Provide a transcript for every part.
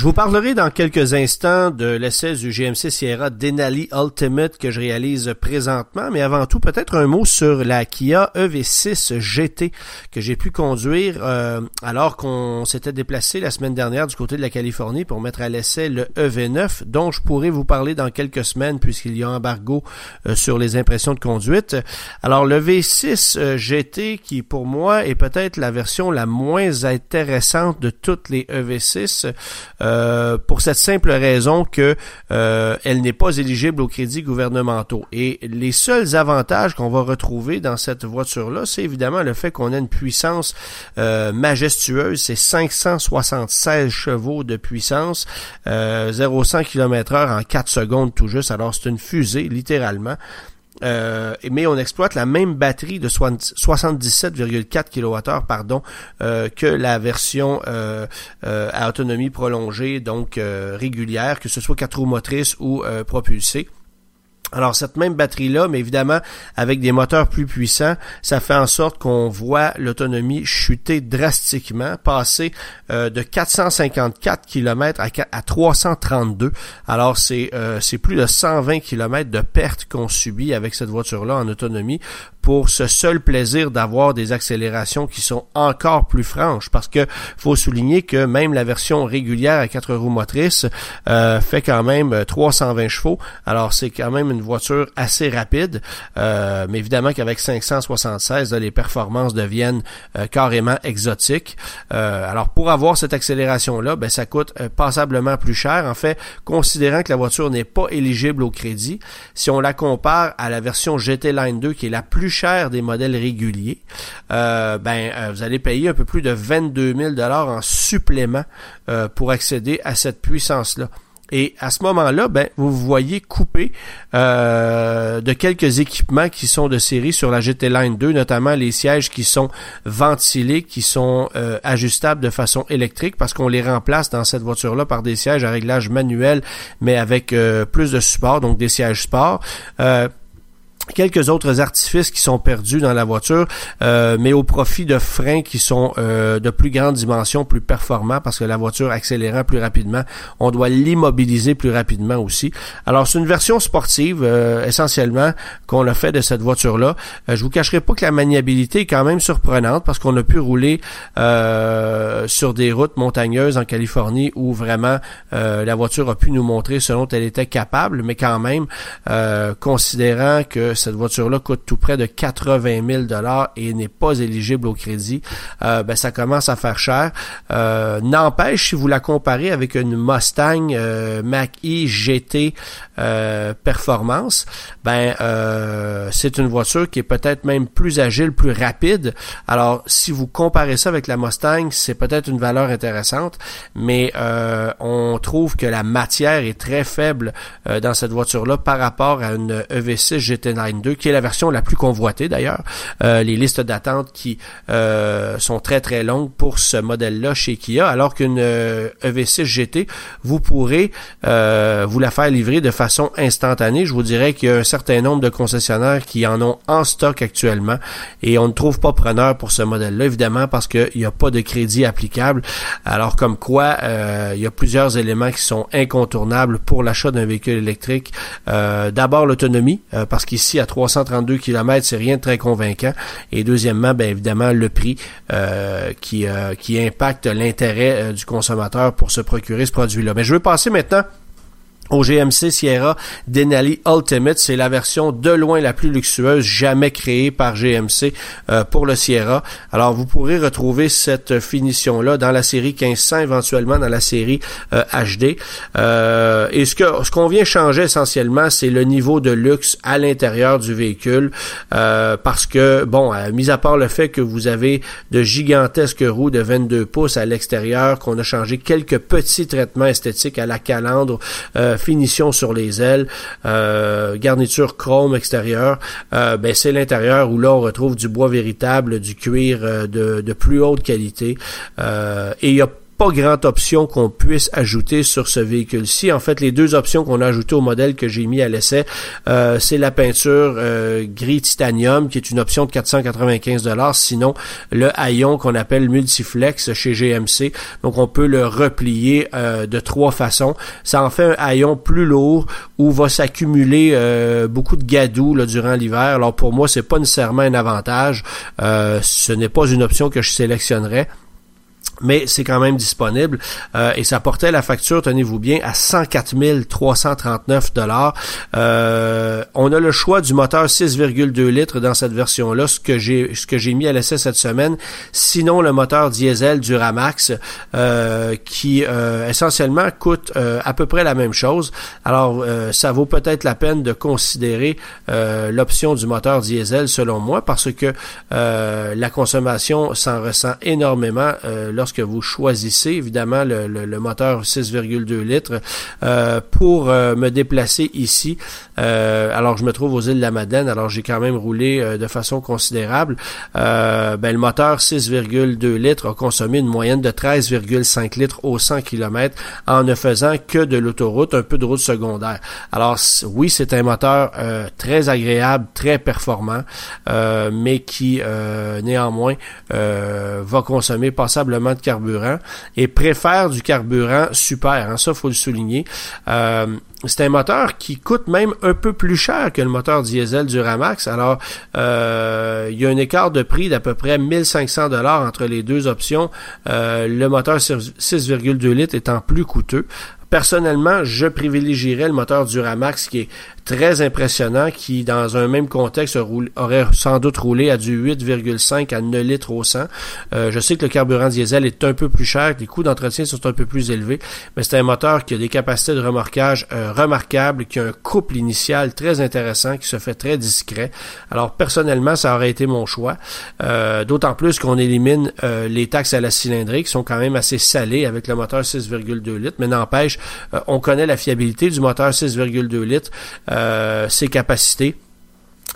Je vous parlerai dans quelques instants de l'essai du GMC Sierra Denali Ultimate que je réalise présentement, mais avant tout, peut-être un mot sur la Kia EV6 GT que j'ai pu conduire euh, alors qu'on s'était déplacé la semaine dernière du côté de la Californie pour mettre à l'essai le EV9, dont je pourrai vous parler dans quelques semaines puisqu'il y a embargo euh, sur les impressions de conduite. Alors le V6 euh, GT qui pour moi est peut-être la version la moins intéressante de toutes les EV6. Euh, pour cette simple raison que euh, elle n'est pas éligible aux crédits gouvernementaux. Et les seuls avantages qu'on va retrouver dans cette voiture-là, c'est évidemment le fait qu'on a une puissance euh, majestueuse, c'est 576 chevaux de puissance, 0-100 km/h en 4 secondes tout juste. Alors c'est une fusée littéralement. Euh, mais on exploite la même batterie de 77,4 kWh pardon, euh, que la version euh, à autonomie prolongée, donc régulière, que ce soit 4 roues motrices ou propulsée. Alors cette même batterie-là, mais évidemment avec des moteurs plus puissants, ça fait en sorte qu'on voit l'autonomie chuter drastiquement, passer euh, de 454 km à, 332. Alors c'est euh, c'est plus de 120 km de perte qu'on subit avec cette voiture-là en autonomie pour ce seul plaisir d'avoir des accélérations qui sont encore plus franches parce que faut souligner que même la version régulière à quatre roues motrices euh, fait quand même 320 chevaux. Alors c'est quand même une voiture assez rapide, euh, mais évidemment qu'avec 576, les performances deviennent euh, carrément exotiques. Euh, alors pour avoir cette accélération-là, ben, ça coûte passablement plus cher. En fait, considérant que la voiture n'est pas éligible au crédit, si on la compare à la version GT Line 2, qui est la plus chère des modèles réguliers, ben vous allez payer un peu plus de 22 000 dollars en supplément pour accéder à cette puissance-là. Et à ce moment-là, ben, vous voyez couper euh, de quelques équipements qui sont de série sur la GT Line 2, notamment les sièges qui sont ventilés, qui sont euh, ajustables de façon électrique, parce qu'on les remplace dans cette voiture-là par des sièges à réglage manuel, mais avec euh, plus de support, donc des sièges sport quelques autres artifices qui sont perdus dans la voiture, euh, mais au profit de freins qui sont euh, de plus grande dimension, plus performants, parce que la voiture accélérant plus rapidement, on doit l'immobiliser plus rapidement aussi. Alors c'est une version sportive euh, essentiellement qu'on a fait de cette voiture-là. je vous cacherai pas que la maniabilité est quand même surprenante parce qu'on a pu rouler sur des routes montagneuses en Californie où vraiment la voiture a pu nous montrer ce dont elle était capable, mais quand même considérant que cette voiture-là coûte tout près de 80 000 dollars et n'est pas éligible au crédit, euh, ben ça commence à faire cher. Euh, n'empêche, si vous la comparez avec une Mustang euh, Mach-E GT Performance, ben c'est une voiture qui est peut-être même plus agile, plus rapide. Alors, si vous comparez ça avec la Mustang, c'est peut-être une valeur intéressante, mais on trouve que la matière est très faible dans cette voiture-là par rapport à une EV6 GT9 2, qui est la version la plus convoitée d'ailleurs. Euh, les listes d'attente qui euh, sont très très longues pour ce modèle-là chez Kia, alors qu'une EV6 euh, e GT, vous pourrez vous la faire livrer de façon instantanée. Je vous dirais qu'il y a un certain nombre de concessionnaires qui en ont en stock actuellement et on ne trouve pas preneur pour ce modèle-là, évidemment, parce qu'il n'y a pas de crédit applicable. Alors comme quoi, il y a plusieurs éléments qui sont incontournables pour l'achat d'un véhicule électrique. D'abord l'autonomie, parce qu'ici à 332 km, c'est rien de très convaincant. Et deuxièmement, bien évidemment, le prix euh, qui, euh, qui impacte l'intérêt euh, du consommateur pour se procurer ce produit-là. Mais je veux passer maintenant au GMC Sierra Denali Ultimate. C'est la version de loin la plus luxueuse jamais créée par GMC euh, pour le Sierra. Alors vous pourrez retrouver cette finition-là dans la série 1500, éventuellement dans la série HD. Euh, euh, et ce que ce qu'on vient changer essentiellement, c'est le niveau de luxe à l'intérieur du véhicule. parce que, bon, mis à part le fait que vous avez de gigantesques roues de 22 pouces à l'extérieur, qu'on a changé quelques petits traitements esthétiques à la calandre finition sur les ailes, garniture chrome extérieure, ben c'est l'intérieur où là on retrouve du bois véritable, du cuir de, de plus haute qualité. et il y a pas grande option qu'on puisse ajouter sur ce véhicule-ci. En fait, les deux options qu'on a ajoutées au modèle que j'ai mis à l'essai, euh, c'est la peinture euh, gris titanium, qui est une option de 495 dollars. Sinon, le haillon qu'on appelle multiflex chez GMC. Donc, on peut le replier euh, de trois façons. Ça en fait un haillon plus lourd où va s'accumuler beaucoup de gadou là, durant l'hiver. Alors, pour moi, c'est pas nécessairement un avantage. ce n'est pas une option que je sélectionnerais mais c'est quand même disponible euh, et ça portait la facture, tenez-vous bien, à 104 339 dollars. Euh, on a le choix du moteur 6,2 litres dans cette version-là, ce que j'ai ce que j'ai mis à l'essai cette semaine. Sinon, le moteur diesel du Ramax euh, qui essentiellement coûte à peu près la même chose. Alors, ça vaut peut-être la peine de considérer l'option du moteur diesel selon moi parce que la consommation s'en ressent énormément lorsque que vous choisissez, évidemment, le, moteur 6,2 litres, euh, pour euh, me déplacer ici. Euh, alors, je me trouve aux îles de la Madeleine, alors j'ai quand même roulé de façon considérable. ben, le moteur 6,2 litres a consommé une moyenne de 13,5 litres au 100 km en ne faisant que de l'autoroute, un peu de route secondaire. Alors, oui, c'est un moteur très agréable, très performant, mais qui, néanmoins, va consommer passablement carburant et préfère du carburant super. Hein, ça, faut le souligner. Euh, c'est un moteur qui coûte même un peu plus cher que le moteur diesel du Ramax. Alors, euh, il y a un écart de prix d'à peu près 1500 dollars entre les deux options. Euh, le moteur 6,2 litres étant plus coûteux. Personnellement, je privilégierais le moteur Duramax qui est très impressionnant, qui dans un même contexte aurait sans doute roulé à du 8,5 à 9 litres au 100. Euh, je sais que le carburant diesel est un peu plus cher, les coûts d'entretien sont un peu plus élevés, mais c'est un moteur qui a des capacités de remorquage euh, remarquables, qui a un couple initial très intéressant, qui se fait très discret. Alors personnellement, ça aurait été mon choix, euh, d'autant plus qu'on élimine les taxes à la cylindrée qui sont quand même assez salées avec le moteur 6,2 litres, mais n'empêche euh, on connaît la fiabilité du moteur 6,2 litres, euh, ses capacités.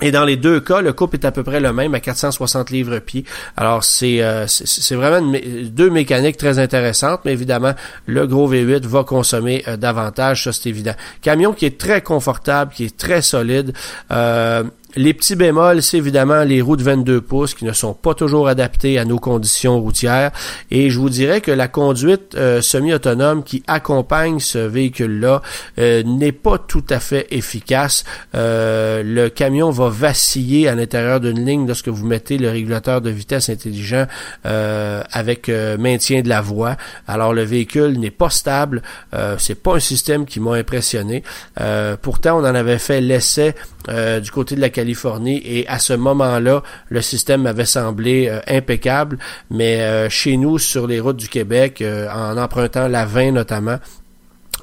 Et dans les deux cas, le couple est à peu près le même à 460 livres-pied. Alors c'est euh, c'est vraiment deux mécaniques très intéressantes, mais évidemment le gros V8 va consommer davantage, ça c'est évident. Camion qui est très confortable, qui est très solide. Euh, les petits bémols, c'est évidemment les roues de 22 pouces qui ne sont pas toujours adaptées à nos conditions routières. Et je vous dirais que la conduite euh, semi-autonome qui accompagne ce véhicule-là euh, n'est pas tout à fait efficace. Euh, le camion va vaciller à l'intérieur d'une ligne lorsque vous mettez le régulateur de vitesse intelligent avec maintien de la voie. Alors le véhicule n'est pas stable. c'est pas un système qui m'a impressionné. pourtant, on en avait fait l'essai du côté de la Californie et à ce moment-là, le système m'avait semblé euh, impeccable, mais euh, chez nous, sur les routes du Québec, euh, en empruntant la 20 notamment,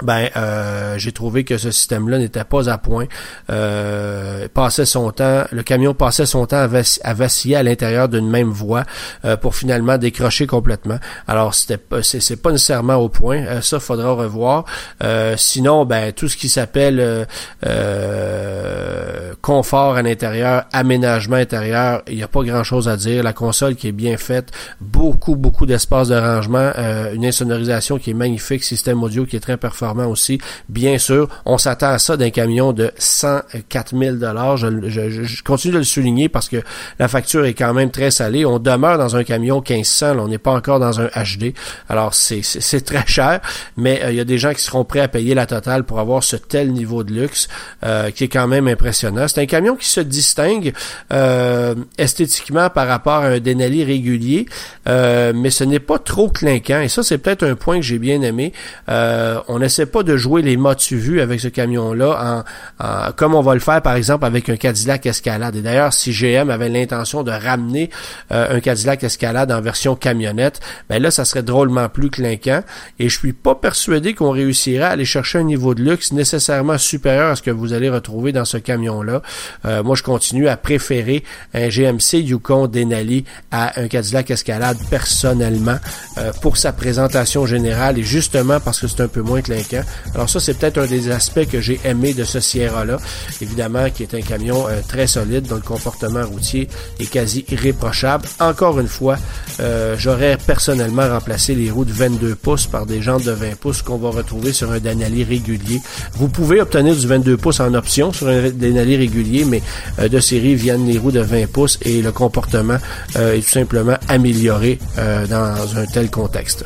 ben euh, j'ai trouvé que ce système-là n'était pas à point. Euh, passait son temps, le camion passait son temps à, vaciller à l'intérieur d'une même voie euh, pour finalement décrocher complètement. Alors c'était pas c'est, pas nécessairement au point. Euh, ça faudra revoir. sinon, ben tout ce qui s'appelle confort à l'intérieur, aménagement intérieur, il n'y a pas grand chose à dire. La console qui est bien faite, beaucoup beaucoup d'espace de rangement, une insonorisation qui est magnifique, système audio qui est très performant aussi. Bien sûr, on s'attend à ça d'un camion de 104 000 dollars. Je, je, continue de le souligner parce que la facture est quand même très salée. On demeure dans un camion 1500, on n'est pas encore dans un HD. Alors c'est très cher, mais euh, il y a des gens qui seront prêts à payer la totale pour avoir ce tel niveau de luxe euh, qui est quand même impressionnant. C'est un camion qui se distingue euh, esthétiquement par rapport à un Denali régulier, mais ce n'est pas trop clinquant. Et ça, c'est peut-être un point que j'ai bien aimé. on essaie pas de jouer les motus vus avec ce camion-là, en, comme on va le faire par exemple avec un Cadillac Escalade. Et d'ailleurs, si GM avait l'intention de ramener euh, un Cadillac Escalade en version camionnette, ben là, ça serait drôlement plus clinquant. Et je suis pas persuadé qu'on réussirait à aller chercher un niveau de luxe nécessairement supérieur à ce que vous allez retrouver dans ce camion-là. Euh, moi, je continue à préférer un GMC Yukon Denali à un Cadillac Escalade personnellement euh, pour sa présentation générale et justement parce que c'est un peu moins clinquant 25 ans. Alors ça, c'est peut-être un des aspects que j'ai aimé de ce Sierra-là. Évidemment, qui est un camion euh, très solide, dont le comportement routier est quasi irréprochable. Encore une fois, euh, j'aurais personnellement remplacé les roues de 22 pouces par des jantes de 20 pouces qu'on va retrouver sur un Denali régulier. Vous pouvez obtenir du 22 pouces en option sur un Denali régulier, mais euh, de série viennent les roues de 20 pouces et le comportement est tout simplement amélioré dans un tel contexte.